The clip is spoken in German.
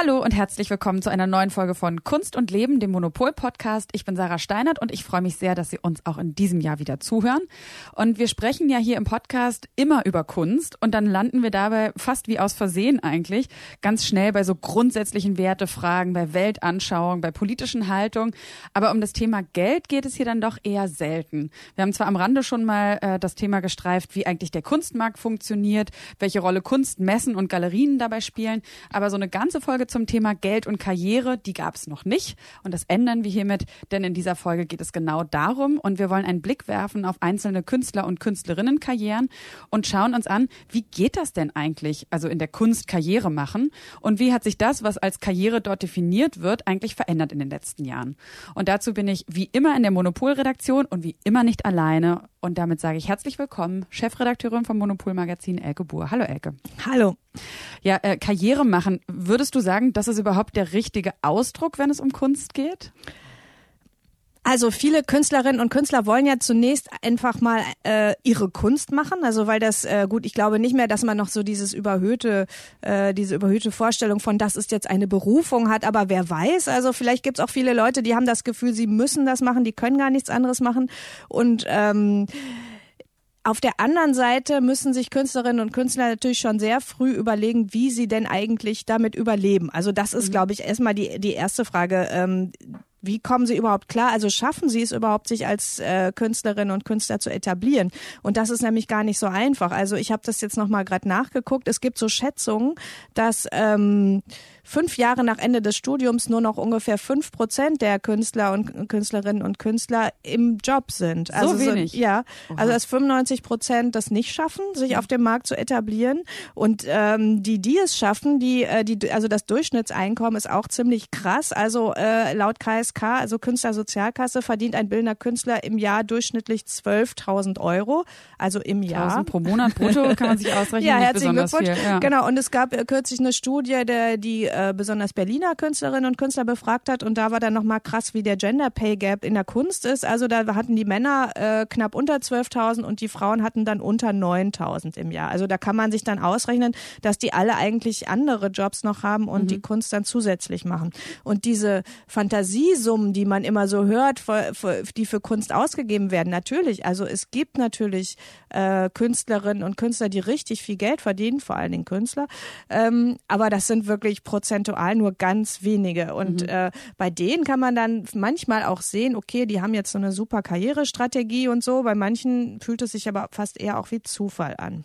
Hallo und herzlich willkommen zu einer neuen Folge von Kunst und Leben, dem Monopol-Podcast. Ich bin Sarah Steinert und ich freue mich sehr, dass Sie uns auch in diesem Jahr wieder zuhören. Und wir sprechen ja hier im Podcast immer über Kunst und dann landen wir dabei fast wie aus Versehen eigentlich ganz schnell bei so grundsätzlichen Wertefragen, bei Weltanschauung, bei politischen Haltungen. Aber um das Thema Geld geht es hier dann doch eher selten. Wir haben zwar am Rande schon mal äh, das Thema gestreift, wie eigentlich der Kunstmarkt funktioniert, welche Rolle Kunst, Messen und Galerien dabei spielen, aber so eine ganze Folge zum Thema Geld und Karriere, die gab es noch nicht. Und das ändern wir hiermit, denn in dieser Folge geht es genau darum. Und wir wollen einen Blick werfen auf einzelne Künstler- und Künstlerinnenkarrieren und schauen uns an, wie geht das denn eigentlich, also in der Kunst Karriere machen? Und wie hat sich das, was als Karriere dort definiert wird, eigentlich verändert in den letzten Jahren? Und dazu bin ich wie immer in der Monopolredaktion und wie immer nicht alleine. Und damit sage ich herzlich willkommen, Chefredakteurin vom Monopolmagazin Elke Buhr. Hallo Elke. Hallo. Ja, äh, Karriere machen. Würdest du sagen, das ist überhaupt der richtige Ausdruck, wenn es um Kunst geht? Also viele Künstlerinnen und Künstler wollen ja zunächst einfach mal äh, ihre Kunst machen, also weil das äh, gut, ich glaube nicht mehr, dass man noch so dieses überhöhte, äh, diese überhöhte Vorstellung von, das ist jetzt eine Berufung hat, aber wer weiß, also vielleicht gibt's auch viele Leute, die haben das Gefühl, sie müssen das machen, die können gar nichts anderes machen und ähm, auf der anderen Seite müssen sich Künstlerinnen und Künstler natürlich schon sehr früh überlegen, wie sie denn eigentlich damit überleben. Also das ist, mhm. glaube ich, erstmal die, die erste Frage. Ähm, wie kommen sie überhaupt klar? Also schaffen sie es überhaupt, sich als äh, Künstlerinnen und Künstler zu etablieren? Und das ist nämlich gar nicht so einfach. Also ich habe das jetzt nochmal gerade nachgeguckt. Es gibt so Schätzungen, dass ähm, fünf Jahre nach Ende des Studiums nur noch ungefähr fünf Prozent der Künstler und Künstlerinnen und Künstler im Job sind. Also so wenig? So, ja, also dass 95 Prozent das nicht schaffen, sich auf dem Markt zu etablieren. Und ähm, die, die es schaffen, die, äh, die, also das Durchschnittseinkommen ist auch ziemlich krass. Also äh, laut KSK, also Künstlersozialkasse, verdient ein bildender Künstler im Jahr durchschnittlich 12.000 Euro, also im Jahr. 1000 pro Monat brutto kann man sich ausrechnen. ja, herzlichen Glückwunsch. Ja. Genau, und es gab äh, kürzlich eine Studie, der die äh, besonders Berliner Künstlerinnen und Künstler befragt hat und da war dann nochmal krass, wie der Gender Pay Gap in der Kunst ist. Also da hatten die Männer äh, knapp unter 12.000 und die Frauen hatten dann unter 9.000 im Jahr. Also da kann man sich dann ausrechnen, dass die alle eigentlich andere Jobs noch haben und mhm. die Kunst dann zusätzlich machen. Und diese Fantasiesummen, die man immer so hört, für, für, die für Kunst ausgegeben werden, natürlich, also es gibt natürlich äh, Künstlerinnen und Künstler, die richtig viel Geld verdienen, vor allen Dingen Künstler. Ähm, aber das sind wirklich prozentual nur ganz wenige. Und mhm. äh, bei denen kann man dann manchmal auch sehen, okay, die haben jetzt so eine super Karrierestrategie und so. Bei manchen fühlt es sich aber fast eher auch wie Zufall an.